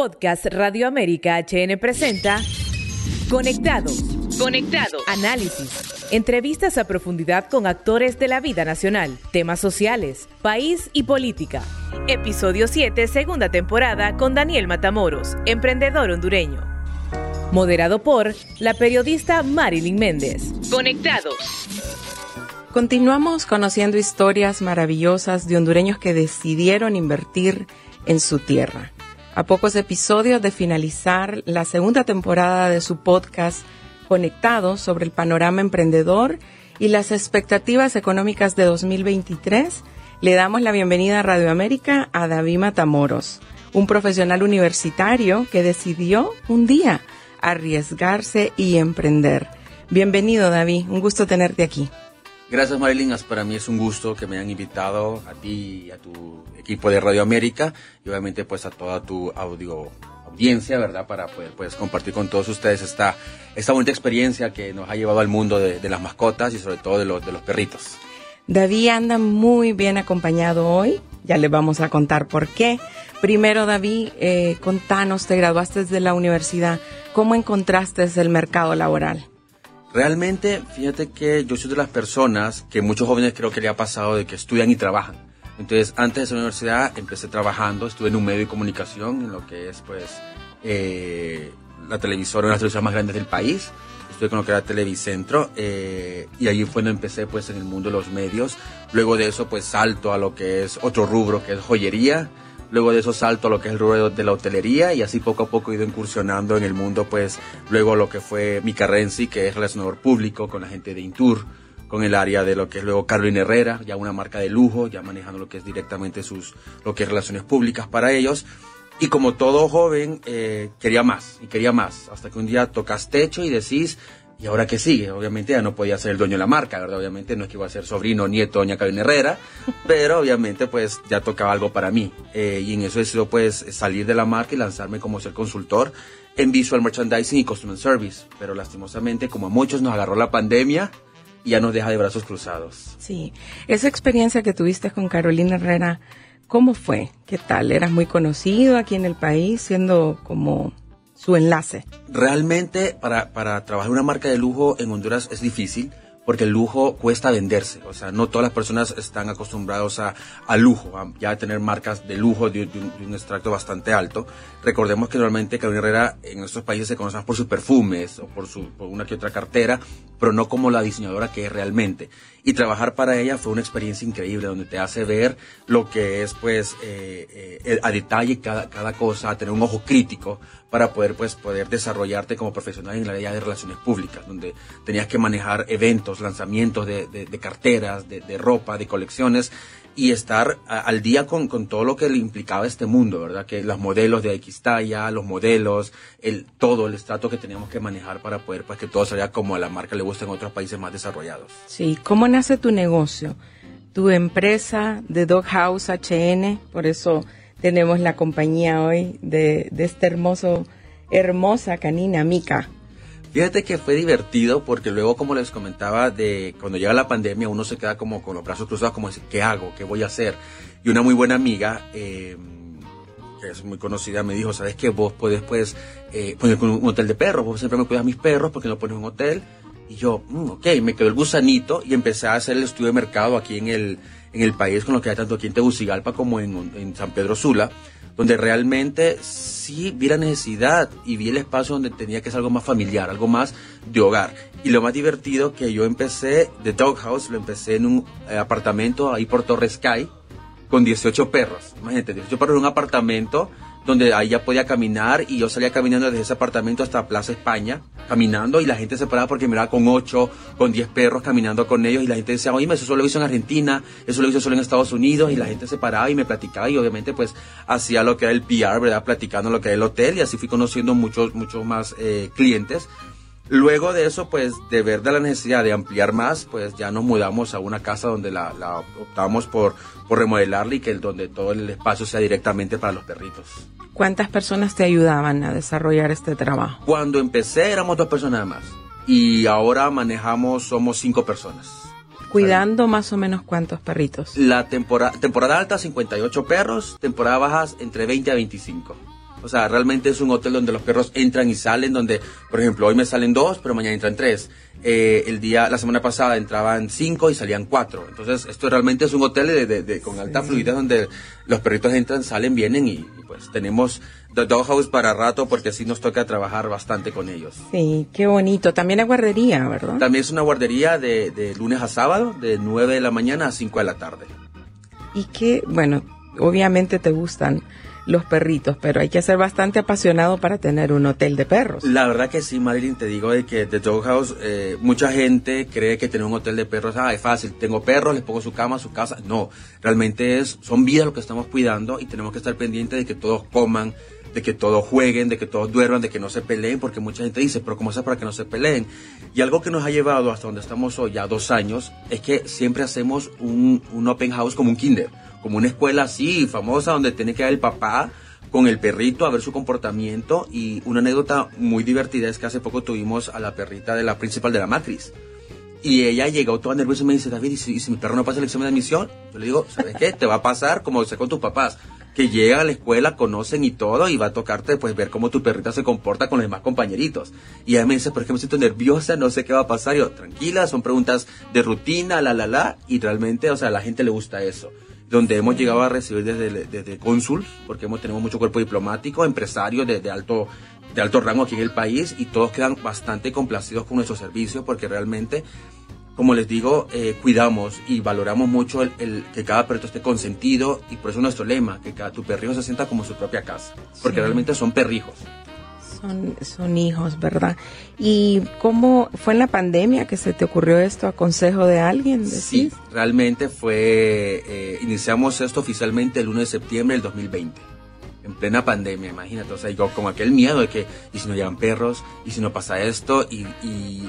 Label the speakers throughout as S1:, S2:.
S1: Podcast Radio América HN presenta Conectados.
S2: Conectados.
S1: Análisis. Entrevistas a profundidad con actores de la vida nacional, temas sociales, país y política. Episodio 7, segunda temporada, con Daniel Matamoros, emprendedor hondureño. Moderado por la periodista Marilyn Méndez.
S2: Conectados.
S3: Continuamos conociendo historias maravillosas de hondureños que decidieron invertir en su tierra. A pocos episodios de finalizar la segunda temporada de su podcast Conectados sobre el panorama emprendedor y las expectativas económicas de 2023, le damos la bienvenida a Radio América a David Matamoros, un profesional universitario que decidió un día arriesgarse y emprender. Bienvenido David, un gusto tenerte aquí.
S4: Gracias Marilyn, para mí es un gusto que me hayan invitado a ti y a tu equipo de Radio América y obviamente pues a toda tu audio audiencia, ¿verdad? Para poder pues compartir con todos ustedes esta, esta bonita experiencia que nos ha llevado al mundo de, las mascotas y sobre todo de los, de los perritos.
S3: David anda muy bien acompañado hoy, ya le vamos a contar por qué. Primero David, eh, contanos, te graduaste de la universidad, ¿cómo encontraste el mercado laboral?
S4: Realmente, fíjate que yo soy de las personas que muchos jóvenes creo que le ha pasado de que estudian y trabajan. Entonces, antes de la universidad empecé trabajando, estuve en un medio de comunicación, en lo que es pues eh, la televisora, una de las televisoras más grandes del país. Estuve con lo que era Televicentro eh, y allí fue donde empecé pues en el mundo de los medios. Luego de eso pues salto a lo que es otro rubro que es joyería luego de eso salto a lo que es el rubro de la hotelería y así poco a poco he ido incursionando en el mundo, pues luego lo que fue mi carrera en sí, que es relacionador público con la gente de Intur, con el área de lo que es luego Carolina Herrera, ya una marca de lujo, ya manejando lo que es directamente sus, lo que es relaciones públicas para ellos. Y como todo joven, eh, quería más y quería más, hasta que un día tocas techo y decís, ¿Y ahora qué sigue? Obviamente ya no podía ser el dueño de la marca, ¿verdad? Obviamente no es que iba a ser sobrino, nieto, doña Carolina Herrera, pero obviamente pues ya tocaba algo para mí. Eh, y en eso he sido pues salir de la marca y lanzarme como ser consultor en Visual Merchandising y Customer Service. Pero lastimosamente, como a muchos nos agarró la pandemia, ya nos deja de brazos cruzados.
S3: Sí, esa experiencia que tuviste con Carolina Herrera, ¿cómo fue? ¿Qué tal? ¿Eras muy conocido aquí en el país siendo como su enlace?
S4: Realmente para, para trabajar una marca de lujo en Honduras es difícil porque el lujo cuesta venderse. O sea, no todas las personas están acostumbrados a, a lujo, a ya tener marcas de lujo de, un, extracto bastante alto. Recordemos que normalmente Carolina Herrera en nuestros países se conoce por sus perfumes o por, su, por una que otra cartera, pero no como la diseñadora que es realmente. Y trabajar para ella fue una experiencia increíble donde te hace ver lo que es pues eh, eh, a detalle cada, cada cosa, tener un ojo crítico para poder pues poder desarrollarte como profesional en la área de relaciones públicas, donde tenías que manejar eventos, lanzamientos de, de, carteras, de, de, ropa, de colecciones y estar al día con, con, todo lo que le implicaba este mundo, ¿verdad? Que los modelos de X talla, los modelos, el, todo el estrato que teníamos que manejar para poder pues que todo saliera como a la marca le gusta en otros países más desarrollados.
S3: Sí, ¿cómo nace tu negocio? Tu empresa de Doghouse HN, por eso tenemos la compañía hoy de, de este hermoso, hermosa canina Mica.
S4: Fíjate que fue divertido porque luego, como les comentaba, de cuando llega la pandemia uno se queda como con los brazos cruzados, como decir, ¿qué hago? ¿Qué voy a hacer? Y una muy buena amiga, eh, que es muy conocida, me dijo, ¿sabes qué? Vos podés pues, eh, poner un hotel de perros, vos siempre me cuidas mis perros porque no pones un hotel. Y yo, mm, ok, me quedó el gusanito y empecé a hacer el estudio de mercado aquí en el, en el país, con lo que hay tanto aquí en Tegucigalpa como en, en San Pedro Sula, donde realmente sí vi la necesidad y vi el espacio donde tenía que ser algo más familiar, algo más de hogar. Y lo más divertido que yo empecé de Doghouse, lo empecé en un eh, apartamento ahí por Torres Sky, con 18 perros. Imagínate, 18 perros en un apartamento donde ahí ya podía caminar y yo salía caminando desde ese apartamento hasta Plaza España, caminando y la gente se paraba porque miraba con 8, con 10 perros caminando con ellos y la gente decía, oye, eso solo lo hizo en Argentina, eso lo hizo solo en Estados Unidos y la gente se paraba y me platicaba y obviamente pues hacía lo que era el PR, ¿verdad? Platicando lo que era el hotel y así fui conociendo muchos, muchos más eh, clientes Luego de eso, pues de ver de la necesidad de ampliar más, pues ya nos mudamos a una casa donde la, la optamos por, por remodelarla y que el, donde todo el espacio sea directamente para los perritos.
S3: ¿Cuántas personas te ayudaban a desarrollar este trabajo?
S4: Cuando empecé éramos dos personas más y ahora manejamos, somos cinco personas.
S3: Cuidando más o menos cuántos perritos.
S4: La temporada, temporada alta 58 perros, temporada bajas entre 20 a 25. O sea, realmente es un hotel donde los perros entran y salen, donde, por ejemplo, hoy me salen dos, pero mañana entran tres. Eh, el día, la semana pasada entraban cinco y salían cuatro. Entonces, esto realmente es un hotel de, con alta fluidez donde los perritos entran, salen, vienen y, pues tenemos The Doghouse para rato porque sí nos toca trabajar bastante con ellos.
S3: Sí, qué bonito. También es guardería, ¿verdad?
S4: También es una guardería de, de lunes a sábado, de 9 de la mañana a 5 de la tarde.
S3: Y que, bueno, obviamente te gustan los perritos, pero hay que ser bastante apasionado para tener un hotel de perros.
S4: La verdad que sí, Marilyn, te digo de que The Doghouse, eh, mucha gente cree que tener un hotel de perros ah, es fácil, tengo perros, les pongo su cama, su casa. No, realmente es, son vidas lo que estamos cuidando y tenemos que estar pendientes de que todos coman, de que todos jueguen, de que todos duerman, de que no se peleen, porque mucha gente dice, pero ¿cómo es para que no se peleen? Y algo que nos ha llevado hasta donde estamos hoy, ya dos años, es que siempre hacemos un, un open house como un kinder como una escuela así, famosa, donde tiene que ir el papá con el perrito a ver su comportamiento. Y una anécdota muy divertida es que hace poco tuvimos a la perrita de la principal de la Macris. Y ella llegó toda nerviosa y me dice, David, ¿y si, mi perro no pasa el examen de admisión? Yo le digo, ¿sabes qué? Te va a pasar como sé con tus papás. Que llega a la escuela, conocen y todo, y va a tocarte pues ver cómo tu perrita se comporta con los demás compañeritos. Y ella me dice, ¿por qué me siento nerviosa? No sé qué va a pasar. yo, tranquila, son preguntas de rutina, la, la, la. Y realmente, o sea, a la gente le gusta eso donde hemos llegado a recibir desde, desde cónsul, porque hemos, tenemos mucho cuerpo diplomático, empresarios de, alto, de alto rango aquí en el país y todos quedan bastante complacidos con nuestro servicio porque realmente, como les digo, eh, cuidamos y valoramos mucho el, que cada perrito esté consentido y por eso nuestro lema, que cada, tu perrijo se sienta como su propia casa, porque realmente son perrijos
S3: son, hijos, ¿verdad? ¿Y cómo fue en la pandemia que se te ocurrió esto a consejo de alguien?
S4: Sí, realmente fue, eh, iniciamos esto oficialmente el 1 de septiembre del 2020 en plena pandemia, imagínate, o sea, como aquel miedo de que, y si no llegan perros, y si no pasa esto, y,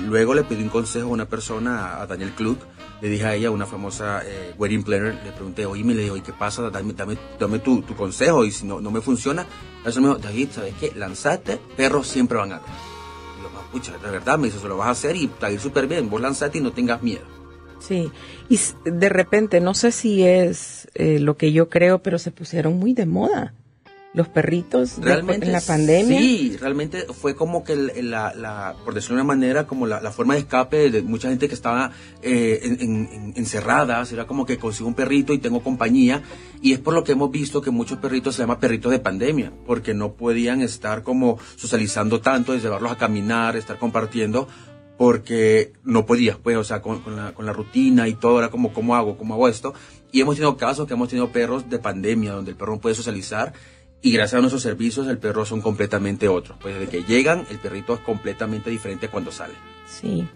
S4: luego le pedí un consejo a una persona, a Daniel Klug, le dije a ella, una famosa eh, wedding planner, le pregunté, oye, me le digo, ¿y qué pasa? Dame, dame, dame tu, tu, consejo, y si no, no me funciona, eso me dijo, David, ¿sabes qué? Lanzate, perros siempre van a ver. Y yo, pucha, de verdad, me dice, se lo vas a hacer y está ir súper bien, vos lanzate y no tengas miedo.
S3: Sí, y de repente, no sé si es eh, lo que yo creo, pero se pusieron muy de moda los perritos realmente, en la pandemia.
S4: Sí, realmente fue como que la, la por decirlo de una manera, como la, la, forma de escape de mucha gente que estaba eh, en, encerrada, era como que consigo un perrito y tengo compañía, y es por lo que hemos visto que muchos perritos se llaman perritos de pandemia, porque no podían estar como socializando tanto, llevarlos a caminar, estar compartiendo, porque no podía, pues, o sea, con, con, la, con la rutina y todo, era como, ¿cómo hago? ¿Cómo hago esto? Y hemos tenido casos que hemos tenido perros de pandemia, donde el perro no puede socializar, y gracias a nuestros servicios el perro son completamente otros. Pues desde que llegan el perrito es completamente diferente cuando sale.
S3: Sí.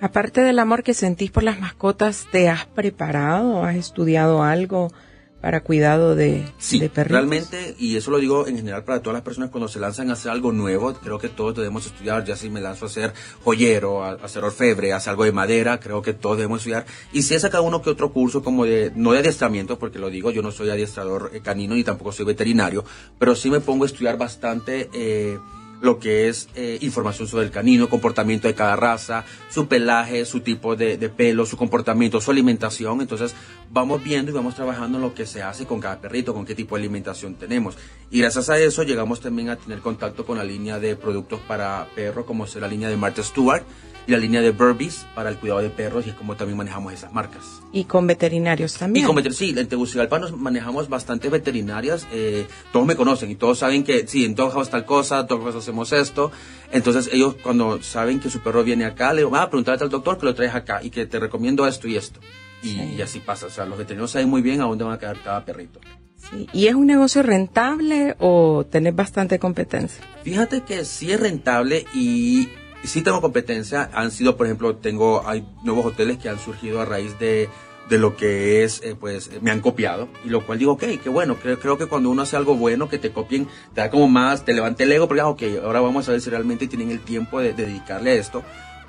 S3: Aparte del amor que sentís por las mascotas, ¿te has preparado? ¿Has estudiado algo? Para cuidado de,
S4: sí,
S3: de perritos.
S4: Realmente, y eso lo digo en general para todas las personas cuando se lanzan a hacer algo nuevo, creo que todos debemos estudiar, ya si me lanzo a ser joyero, a, hacer orfebre, a hacer algo de madera, creo que todos debemos estudiar. Y si he sacado uno que otro curso como de, no de adiestramiento, porque lo digo, yo no soy adiestrador eh, canino ni tampoco soy veterinario, pero sí me pongo a estudiar bastante eh, lo que es eh, información sobre el canino, comportamiento de cada raza, su pelaje, su tipo de, pelo, su comportamiento, su alimentación. Entonces vamos viendo y vamos trabajando en lo que se hace con cada perrito, con qué tipo de alimentación tenemos. Y gracias a eso llegamos también a tener contacto con la línea de productos para perro, como es la línea de Martha Stewart y la línea de Burbies para el cuidado de perros y es como también manejamos esas marcas.
S3: Y con veterinarios también.
S4: Y con veterinarios, sí, en Tegucigalpa nos manejamos bastante veterinarias, eh, todos me conocen y todos saben que sí, en Doghouse tal cosa, Doghouse hacemos esto, entonces ellos cuando saben que su perro viene acá, le digo, va a preguntarle al doctor que lo traes acá y que te recomiendo esto y esto. Y, así pasa, o sea, los veterinarios saben muy bien a dónde van a quedar cada perrito.
S3: Sí. ¿Y es un negocio rentable o tenés bastante competencia?
S4: Fíjate que sí es rentable y sí tengo competencia. Han sido, por ejemplo, tengo, hay nuevos hoteles que han surgido a raíz de, de lo que es, eh, pues, me han copiado. Y lo cual digo, ok, qué bueno. Creo, creo que cuando uno hace algo bueno, que te copien, te da como más, te levanta el ego, porque, ah, ok, ahora vamos a ver si realmente tienen el tiempo de, dedicarle a esto.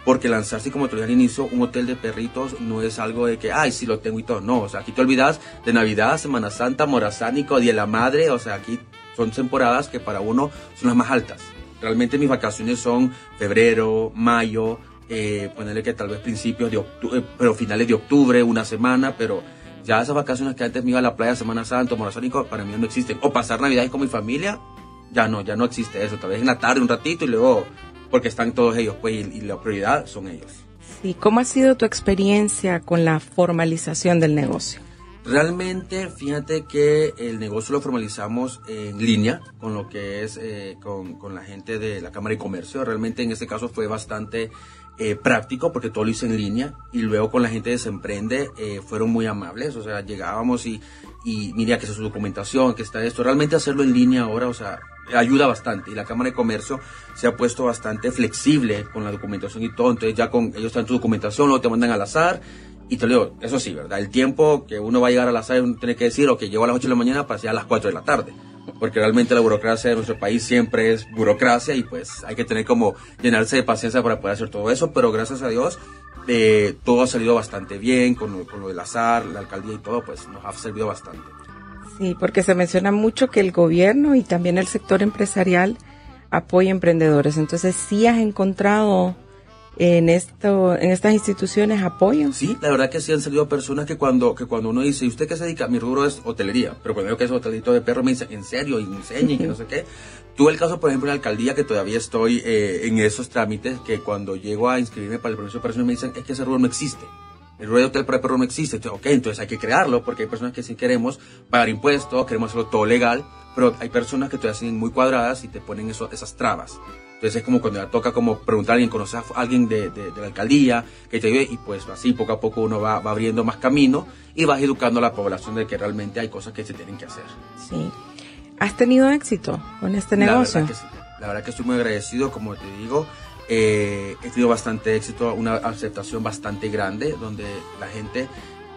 S4: Porque lanzarse, como te dije al inicio, un hotel de perritos no es algo de que, ay, sí lo tengo y todo. No, o sea, aquí te olvidas de Navidad, Semana Santa, Morazánico, Día de la Madre. O sea, aquí son temporadas que para uno son las más altas. Realmente mis vacaciones son febrero, mayo, eh, ponerle que tal vez principios de octubre, eh, pero finales de octubre, una semana, pero ya esas vacaciones que antes me iba a la playa Semana Santa, Morazónico, para mí no existen. O pasar Navidades con mi familia, Ya no, ya no existe eso. Tal vez en la tarde un ratito y luego, porque están todos ellos, pues, y, y la prioridad son ellos.
S3: Sí, ¿cómo ha sido tu experiencia con la formalización del negocio?
S4: Realmente, fíjate que el negocio lo formalizamos en línea con lo que es eh, con, con, la gente de la Cámara de Comercio. Realmente en este caso fue bastante eh, práctico porque todo lo hice en línea y luego con la gente de Semprende eh, fueron muy amables. O sea, llegábamos y, y mira que es su documentación, que está esto. Realmente hacerlo en línea ahora, o sea, ayuda bastante y la Cámara de Comercio se ha puesto bastante flexible con la documentación y todo. Entonces ya con ellos están tu documentación, luego te mandan al azar y te digo, eso sí, ¿verdad? El tiempo que uno va a llegar a la sala, uno tiene que decir, o que llego a las 8 de la mañana para llegar a las 4 de la tarde. Porque realmente la burocracia de nuestro país siempre es burocracia y pues hay que tener como llenarse de paciencia para poder hacer todo eso. Pero gracias a Dios, eh, todo ha salido bastante bien con, con lo del azar, la alcaldía y todo, pues nos ha servido bastante.
S3: Sí, porque se menciona mucho que el gobierno y también el sector empresarial apoya emprendedores. Entonces, sí has encontrado en esto en estas instituciones apoyo?
S4: Sí, la verdad que sí han salido personas que cuando que cuando uno dice, ¿y usted qué se dedica? Mi rubro es hotelería, pero cuando digo que es hotelito de perro me dice, ¿en serio? Y enseña y que no sé qué. Tuve el caso, por ejemplo, en la alcaldía, que todavía estoy eh, en esos trámites, que cuando llego a inscribirme para el permiso de operaciones me dicen, es que ese rubro no existe. El de hotel para perro no existe. Entonces, ok, entonces hay que crearlo, porque hay personas que sí queremos pagar impuestos, queremos hacerlo todo legal, pero hay personas que todavía siguen muy cuadradas y te ponen eso, esas trabas. Entonces es como cuando toca como preguntar a alguien, conocer a alguien de, de, de la alcaldía que te ayude y pues así poco a poco uno va, va, abriendo más camino y vas educando a la población de que realmente hay cosas que se tienen que hacer.
S3: Sí. ¿Has tenido éxito con este negocio?
S4: La verdad que sí. La verdad que estoy muy agradecido, como te digo. Eh, he tenido bastante éxito, una aceptación bastante grande donde la gente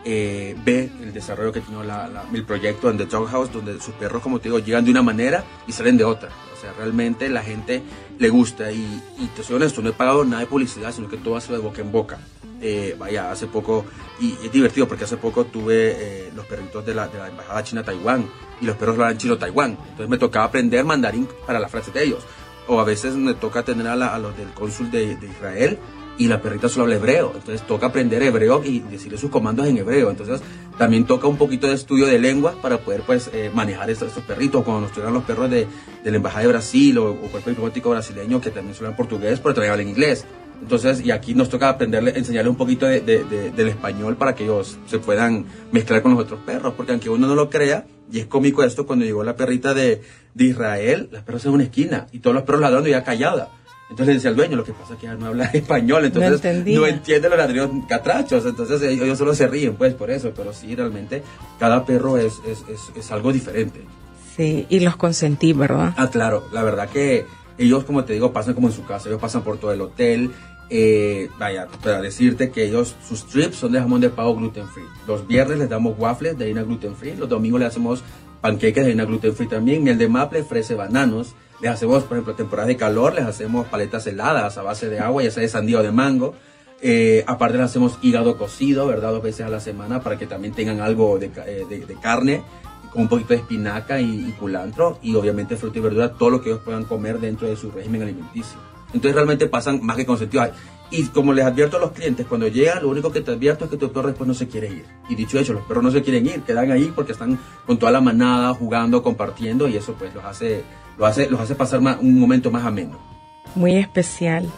S4: eh, ve el desarrollo que tiene la, la, el proyecto en The Dog House, donde sus perros, como te digo, llegan de una manera y salen de otra. O sea, realmente la gente le gusta y, y te soy honesto, no he pagado nada de publicidad, sino que todo ha sido de boca en boca. Eh, vaya, hace poco, y es divertido porque hace poco tuve eh, los perritos de la, de la Embajada China Taiwán y los perros hablan chino Taiwán. Entonces me tocaba aprender mandarín para las frases de ellos. O a veces me toca atender a, la, a los del cónsul de, Israel y la perrita solo habla hebreo. Entonces toca aprender hebreo y decirle sus comandos en hebreo. Entonces también toca un poquito de estudio de lengua para poder pues eh, manejar estos, perritos. Cuando nos llegan los perros de, de, la Embajada de Brasil o, o cuerpo diplomático brasileño que también hablan portugués, pero también hablan inglés. Entonces, y aquí nos toca aprenderle, enseñarle un poquito de, de, de, del español para que ellos se puedan mezclar con los otros perros, porque aunque uno no lo crea, y es cómico esto, cuando llegó la perrita de, de Israel, las perros en una esquina, y todos los perros ladrando ya callada. Entonces decía el dueño, lo que pasa es que ya no habla español, entonces no, no entiende los ladridos catrachos, entonces ellos solo se ríen pues por eso, pero sí, realmente cada perro es, es, es, es algo diferente.
S3: Sí, y los consentí, ¿verdad?
S4: Ah, claro, la verdad que ellos, como te digo, pasan como en su casa, ellos pasan por todo el hotel, eh, vaya, para decirte que ellos, sus trips son de jamón de pavo gluten free. Los viernes les damos waffles de harina gluten free, los domingos le hacemos panqueques de harina gluten free también, miel de maple, fresa bananos. Les hacemos, por ejemplo, temporada de calor, les hacemos paletas heladas a base de agua, ya sea de sandía o de mango. Eh, aparte les hacemos hígado cocido, ¿verdad? Dos veces a la semana para que también tengan algo de, eh, de carne con un poquito de espinaca y, y, culantro y obviamente fruta y verdura, todo lo que ellos puedan comer dentro de su régimen alimenticio. Entonces realmente pasan más que consentidos. Y como les advierto a los clientes, cuando llegan, lo único que te advierto es que tu perro después no se quiere ir. Y dicho hecho, los perros no se quieren ir, quedan ahí porque están con toda la manada, jugando, compartiendo, y eso pues los hace, los hace, los hace pasar más, un momento más ameno.
S3: Muy especial.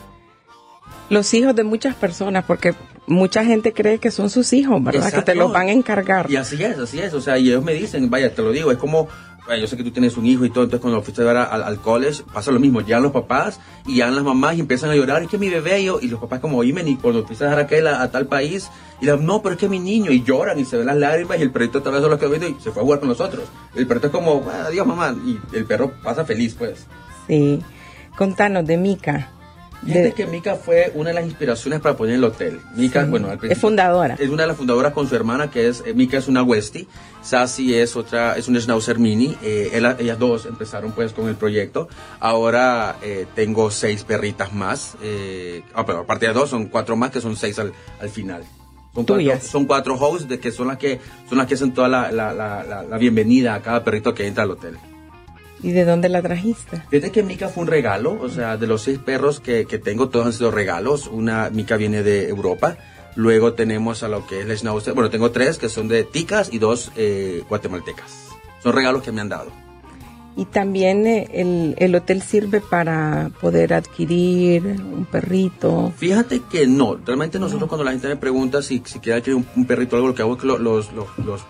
S3: Los hijos de muchas personas, porque mucha gente cree que son sus hijos, ¿verdad? Exacto. Que te los van a encargar.
S4: Y así es, así es. O sea, y ellos me dicen, vaya, te lo digo, es como yo sé que tú tienes un hijo y todo, entonces cuando fuiste a ver al, al, college pasa lo mismo, llegan los papás y llegan las mamás y empiezan a llorar, es que mi bebé, y, yo, y los papás como, oíme, y cuando empiezas a dejar aquel a, a, tal país, y la, no, pero es que mi niño, y lloran y se ven las lágrimas y el perrito tal vez quedó viendo y se fue a jugar con nosotros. El perrito es como, bueno, adiós mamá, y el perro pasa feliz pues.
S3: Sí, contanos de Mika.
S4: Fíjate que Mika fue una de las inspiraciones para poner el hotel. Mika,
S3: sí.
S4: bueno, al
S3: es fundadora.
S4: Es una de las fundadoras con su hermana, que es, eh, Mika es una Westie, Sassy es otra, es un Schnauzer Mini. Eh, ella, ellas dos empezaron pues con el proyecto. Ahora eh, tengo seis perritas más. Eh, ah, pero aparte de dos, son cuatro más, que son seis al, al final. Son cuatro, son cuatro hosts de que son las que son las que hacen toda la, la, la, la bienvenida a cada perrito que entra al hotel.
S3: ¿Y de dónde la trajiste?
S4: Fíjate que Mica fue un regalo, o sea, de los seis perros que, que tengo, todos han sido regalos. Una Mica viene de Europa. Luego tenemos a lo que es la Schnauzer. Bueno, tengo tres que son de ticas y dos eh, guatemaltecas. Son regalos que me han dado.
S3: Y también eh, el, el, hotel sirve para poder adquirir un perrito.
S4: Fíjate que no. Realmente nosotros cuando la gente me pregunta si, si quiere adquirir un, perrito o algo, lo que hago es que los, los, los,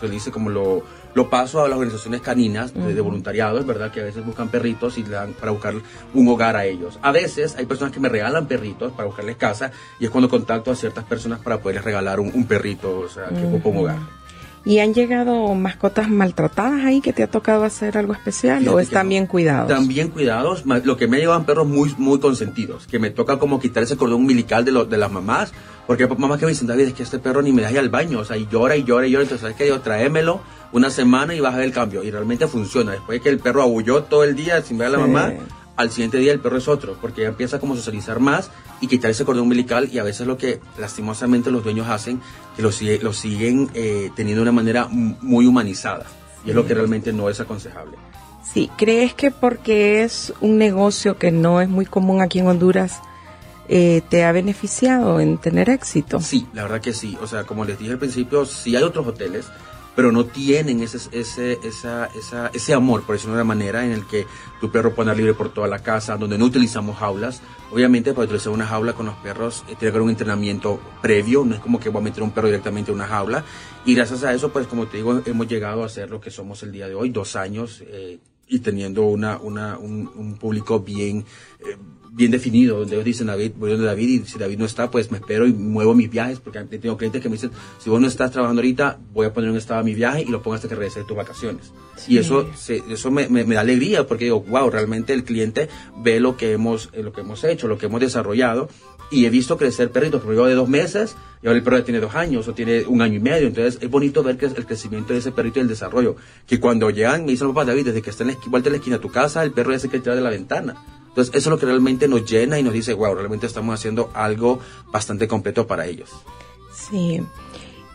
S4: se dice como lo, lo paso a las organizaciones caninas de, voluntariado, voluntariados, ¿verdad? Que a veces buscan perritos y le dan para buscar un hogar a ellos. A veces hay personas que me regalan perritos para buscarles casa y es cuando contacto a ciertas personas para poderles regalar un, perrito, o sea, que ocupa un hogar.
S3: ¿Y han llegado mascotas maltratadas ahí que te ha tocado hacer algo especial o están bien cuidados?
S4: Están bien cuidados. Lo que me llevan perros muy, muy consentidos, que me toca como quitar ese cordón umbilical de, de las mamás, porque hay mamás que me dicen, David, es que este perro ni me deja ir al baño, o sea, y llora y llora y llora, entonces, ¿sabes qué? Yo tráemelo una semana y vas a ver el cambio. Y realmente funciona. Después de que el perro abulló todo el día sin ver a la mamá, al siguiente día el perro es otro, porque ya empieza como a socializar más y quitar ese cordón umbilical y a veces lo que lastimosamente los dueños hacen, que lo, lo siguen eh, teniendo de una manera muy humanizada y es lo que realmente no es aconsejable.
S3: Sí, ¿crees que porque es un negocio que no es muy común aquí en Honduras, eh, te ha beneficiado en tener éxito?
S4: Sí, la verdad que sí. O sea, como les dije al principio, sí hay otros hoteles pero no tienen ese, ese, esa, esa, ese amor, por decirlo de una manera, en el que tu perro puede andar libre por toda la casa, donde no utilizamos jaulas. Obviamente, para utilizar una jaula con los perros, eh, tiene que haber un entrenamiento previo, no es como que voy a meter un perro directamente en una jaula. Y gracias a eso, pues como te digo, hemos llegado a ser lo que somos el día de hoy, dos años, eh, y teniendo una, una, un, un público bien... Eh, bien definido, donde ellos dicen, David, voy donde David y si David no está, pues me espero y muevo mis viajes, porque tengo clientes que me dicen, si vos no estás trabajando ahorita, voy a poner un estado a mi viaje y lo pongo hasta que regrese de tus vacaciones. Y eso, eso me, me, da alegría, porque digo, wow, realmente el cliente ve lo que hemos, eh, lo que hemos hecho, lo que hemos desarrollado, y he visto crecer perritos, porque yo de dos meses, y ahora el perro ya tiene dos años, o tiene un año y medio, entonces es bonito ver que el crecimiento de ese perrito y el desarrollo, que cuando llegan, me dicen, papá David, desde que está en la vuelta de la esquina de tu casa, el perro ya se quiere tirar de la ventana entonces, eso es lo que realmente nos llena y nos dice, wow, realmente estamos haciendo algo bastante completo para ellos.
S3: Sí.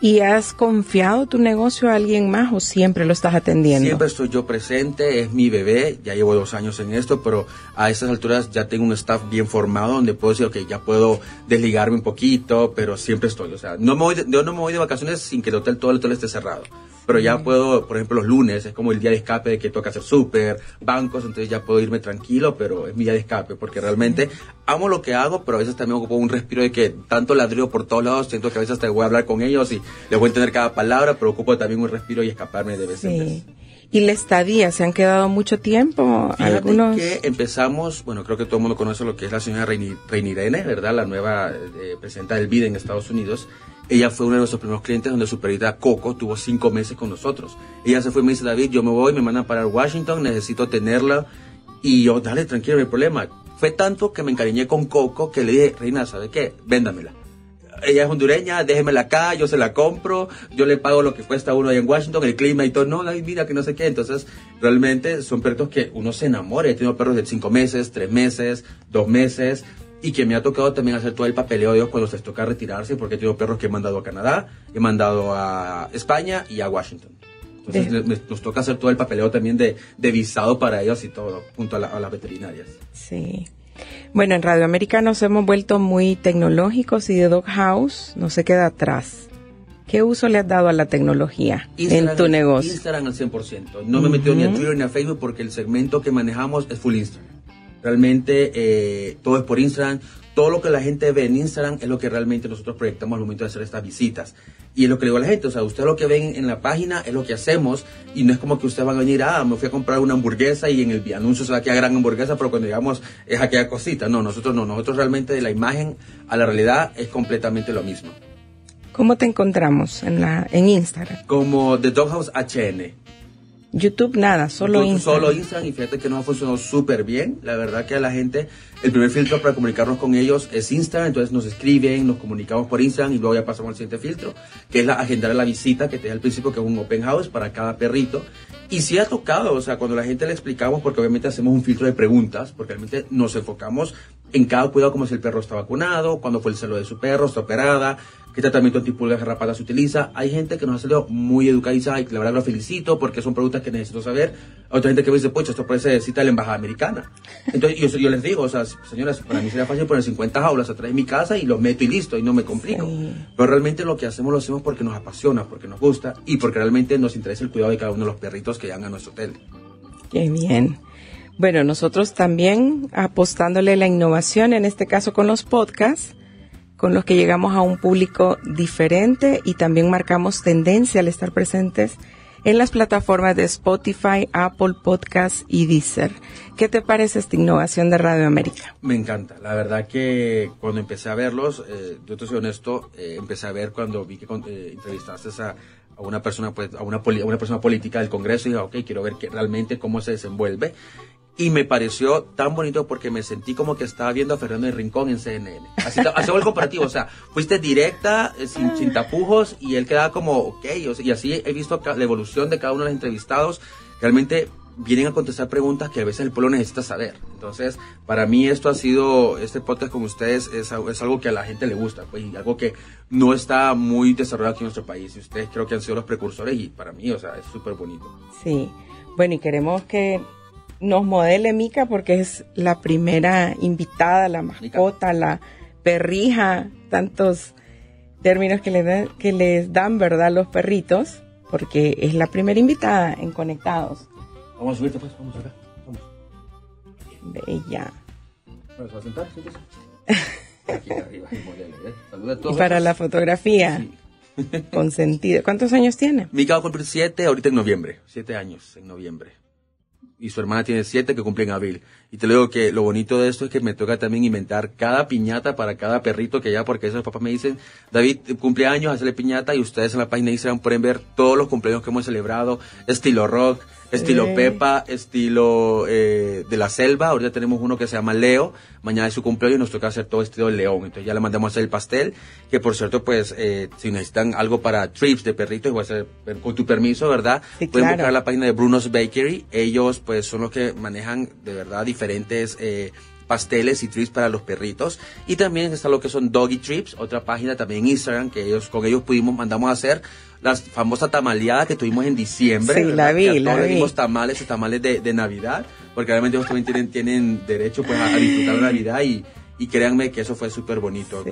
S3: ¿Y has confiado tu negocio a alguien más o siempre lo estás atendiendo?
S4: Siempre estoy yo presente, es mi bebé, ya llevo dos años en esto, pero a estas alturas ya tengo un staff bien formado donde puedo decir, ok, ya puedo desligarme un poquito, pero siempre estoy. O sea, no me voy yo no me voy de vacaciones sin que el hotel, todo el hotel esté cerrado pero ya puedo, por ejemplo, los lunes es como el día de escape de que toca hacer súper, bancos, entonces ya puedo irme tranquilo, pero es mi día de escape, porque realmente amo lo que hago, pero a veces también ocupo un respiro de que tanto ladrillo por todos lados, siento que a veces te voy a hablar con ellos y les voy a entender cada palabra, pero ocupo también un respiro y escaparme de vez en vez.
S3: ¿Y la estadía? ¿Se han quedado mucho tiempo?
S4: Algunos... que empezamos, bueno, creo que todo el mundo conoce lo que es la señora Reinirene, ¿verdad? La nueva eh, presidenta del BID en Estados Unidos. Ella fue uno de nuestros primeros clientes donde su perrita Coco tuvo cinco meses con nosotros. Ella se fue y me dice, David, yo me voy, me mandan para Washington, necesito tenerla. Y yo, dale, tranquilo, no hay problema. Fue tanto que me encariñé con Coco que le dije, Reina, ¿sabe qué? Véndamela. Ella es hondureña, déjemela acá, yo se la compro, yo le pago lo que cuesta uno ahí en Washington, el clima y todo. No, David, mira que no sé qué. Entonces, realmente son perros que uno se enamora. He tenido perros de cinco meses, tres meses, dos meses y que me ha tocado también hacer todo el papeleo de ellos cuando se les toca retirarse, porque tengo perros que he mandado a Canadá, he mandado a España y a Washington. Entonces nos toca hacer todo el papeleo también de, de visado para ellos y todo, junto a, las veterinarias.
S3: Sí. Bueno, en Radio América nos hemos vuelto muy tecnológicos y de Dog House no se queda atrás. ¿Qué uso le has dado a la tecnología en tu negocio?
S4: Instagram al 100%. No me he metido ni a Twitter ni a Facebook porque el segmento que manejamos es full Instagram. Realmente eh, todo es por Instagram. Todo lo que la gente ve en Instagram es lo que realmente nosotros proyectamos al momento de hacer estas visitas. Y es lo que le digo a la gente, o sea, usted lo que ven en la página es lo que hacemos y no es como que usted va a venir, ah, me fui a comprar una hamburguesa y en el anuncio se va a quedar gran hamburguesa, pero cuando llegamos es aquella cosita. No, nosotros no, nosotros realmente de la imagen a la realidad es completamente lo mismo.
S3: ¿Cómo te encontramos en, la, en Instagram?
S4: Como The Doghouse HN.
S3: YouTube nada, solo Instagram.
S4: Solo Instagram y fíjate que nos ha funcionado súper bien. La verdad que a la gente, el primer filtro para comunicarnos con ellos es Instagram, entonces nos escriben, nos comunicamos por Instagram y luego ya pasamos al siguiente filtro, que es la agendar la visita que te da al principio, que es un open house para cada perrito. Y sí ha tocado, o sea, cuando la gente le explicamos, porque obviamente hacemos un filtro de preguntas, porque realmente nos enfocamos en cada cuidado, como si el perro está vacunado, cuando fue el celo de su perro, está operada, qué tratamiento antipulgas garrapatas se utiliza. Hay gente que nos ha salido muy educada y la verdad lo felicito porque son preguntas que necesito saber. Otra gente que me dice, pues esto parece cita de la embajada americana. Entonces yo, yo, les digo, o sea, señoras, para mí sería fácil poner 50 jaulas atrás de mi casa y los meto y listo y no me complico. Pero realmente lo que hacemos lo hacemos porque nos apasiona, porque nos gusta y porque realmente nos interesa el cuidado de cada uno de los perritos que llegan a nuestro hotel.
S3: Qué bien. Bueno, nosotros también apostándole la innovación, en este caso con los podcasts, con los que llegamos a un público diferente y también marcamos tendencia al estar presentes en las plataformas de Spotify, Apple Podcasts y Deezer. ¿Qué te parece esta innovación de Radio América?
S4: Me encanta. La verdad que cuando empecé a verlos, eh, yo te soy honesto, eh, empecé a ver cuando vi que eh, entrevistaste a, una persona pues a una, a una persona política del Congreso y dije, ok, quiero ver que realmente cómo se desenvuelve y me pareció tan bonito porque me sentí como que estaba viendo a Fernando de Rincón en CNN. Así, así el comparativo, o sea, fuiste directa, eh, sin, sin tapujos, y él quedaba como, ok, y así he visto la evolución de cada uno de los entrevistados. Realmente vienen a contestar preguntas que a veces el pueblo necesita saber. Entonces, para mí esto ha sido, este podcast con ustedes es, es algo que a la gente le gusta, pues, y algo que no está muy desarrollado aquí en nuestro país. Y ustedes creo que han sido los precursores y para mí, o sea, es súper bonito.
S3: Sí. Bueno, y queremos que nos modele Mica porque es la primera invitada, la mascota, la perrija, tantos términos que, le que les dan, ¿verdad?, los perritos, porque es la primera invitada en Conectados.
S4: Vamos a subirte, pues, vamos acá, vamos.
S3: Bella.
S4: Bueno, ¿se va a sentar? Aquí arriba, ¿eh? Saluda a
S3: todos. Y para la fotografía. Con sentido. ¿Cuántos años tiene?
S4: Mica va a cumplir siete ahorita en noviembre. Siete años en noviembre y su hermana tiene siete que cumplen abril. Y te digo que lo bonito de esto es que me toca también inventar cada piñata para cada perrito que ya, porque esos papás me dicen, David, cumpleaños, hacerle piñata y ustedes en la página de Instagram pueden ver todos los cumpleaños que hemos celebrado, estilo rock, estilo Pepa, estilo eh, de la selva. Ahorita tenemos uno que se llama Leo. Mañana es su cumpleaños y nos toca hacer todo estilo león. Entonces ya le mandamos a hacer el pastel. Que por cierto, pues, eh, si necesitan algo para trips de perritos, voy a hacer con tu permiso, ¿verdad? Pueden buscar la página de Bruno's Bakery. Ellos, pues, son los que manejan de verdad diferentes. Eh, pasteles y trips para los perritos. Y también está lo que son Doggy Trips, otra página también en Instagram que ellos con ellos pudimos mandamos a hacer la famosa tamaleada que tuvimos en diciembre.
S3: Sí, la vi, la vi.
S4: dimos tamales tamales de, de, Navidad, porque realmente ellos también tienen, tienen derecho pues a, disfrutar la Navidad y, y créanme que eso fue súper bonito, sí.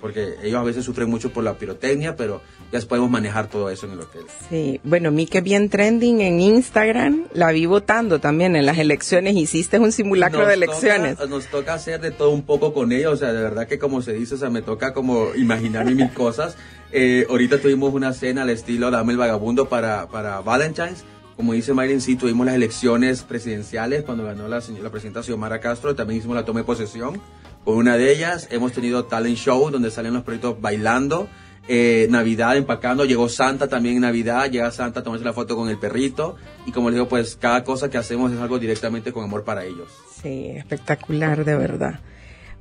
S4: porque ellos a veces sufren mucho por la pirotecnia, pero ya podemos manejar todo eso en el hotel.
S3: Sí, bueno, mi que bien trending en Instagram, la vi votando también en las elecciones, hiciste un simulacro de elecciones.
S4: nos toca hacer de todo un poco con ellos, o sea, de verdad que como se dice, o sea, me toca como imaginarme mil cosas. Eh, ahorita tuvimos una cena al estilo Dame el Vagabundo para, para Valentine's. Como dice Mayrin, sí, tuvimos las elecciones presidenciales cuando ganó la, señora, la presidenta Xiomara Castro. También hicimos la toma de posesión con una de ellas. Hemos tenido talent show donde salen los proyectos bailando. Eh, Navidad empacando, llegó Santa también en Navidad, llega Santa a tomarse la foto con el perrito y como les digo, pues cada cosa que hacemos es algo directamente con amor para ellos.
S3: Sí, espectacular de verdad.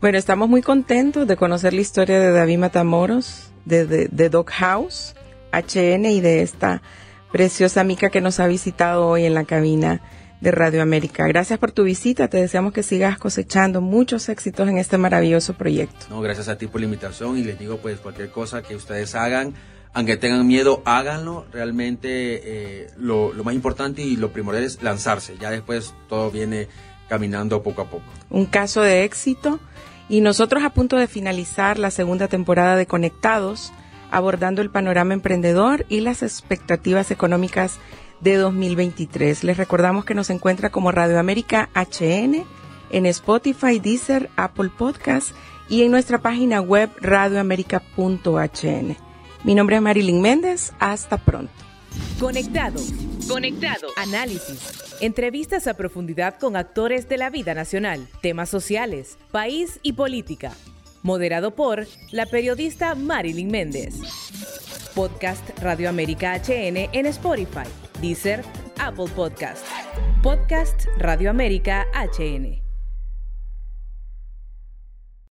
S3: Bueno, estamos muy contentos de conocer la historia de David Matamoros, de, de, de Dog House, HN y de esta preciosa mica que nos ha visitado hoy en la cabina de Radio América. Gracias por tu visita, te deseamos que sigas cosechando muchos éxitos en este maravilloso proyecto.
S4: No, gracias a ti por la invitación y les digo pues cualquier cosa que ustedes hagan, aunque tengan miedo, háganlo. Realmente eh, lo, lo más importante y lo primordial es lanzarse, ya después todo viene caminando poco a poco.
S3: Un caso de éxito y nosotros a punto de finalizar la segunda temporada de Conectados, abordando el panorama emprendedor y las expectativas económicas de 2023. Les recordamos que nos encuentra como Radio América HN en Spotify, Deezer, Apple Podcasts y en nuestra página web radioamerica.hn. Mi nombre es Marilyn Méndez. Hasta pronto.
S1: Conectado. Conectado. Análisis. Entrevistas a profundidad con actores de la vida nacional, temas sociales, país y política. Moderado por la periodista Marilyn Méndez. Podcast Radio América HN en Spotify, Deezer, Apple Podcast. Podcast Radio América HN.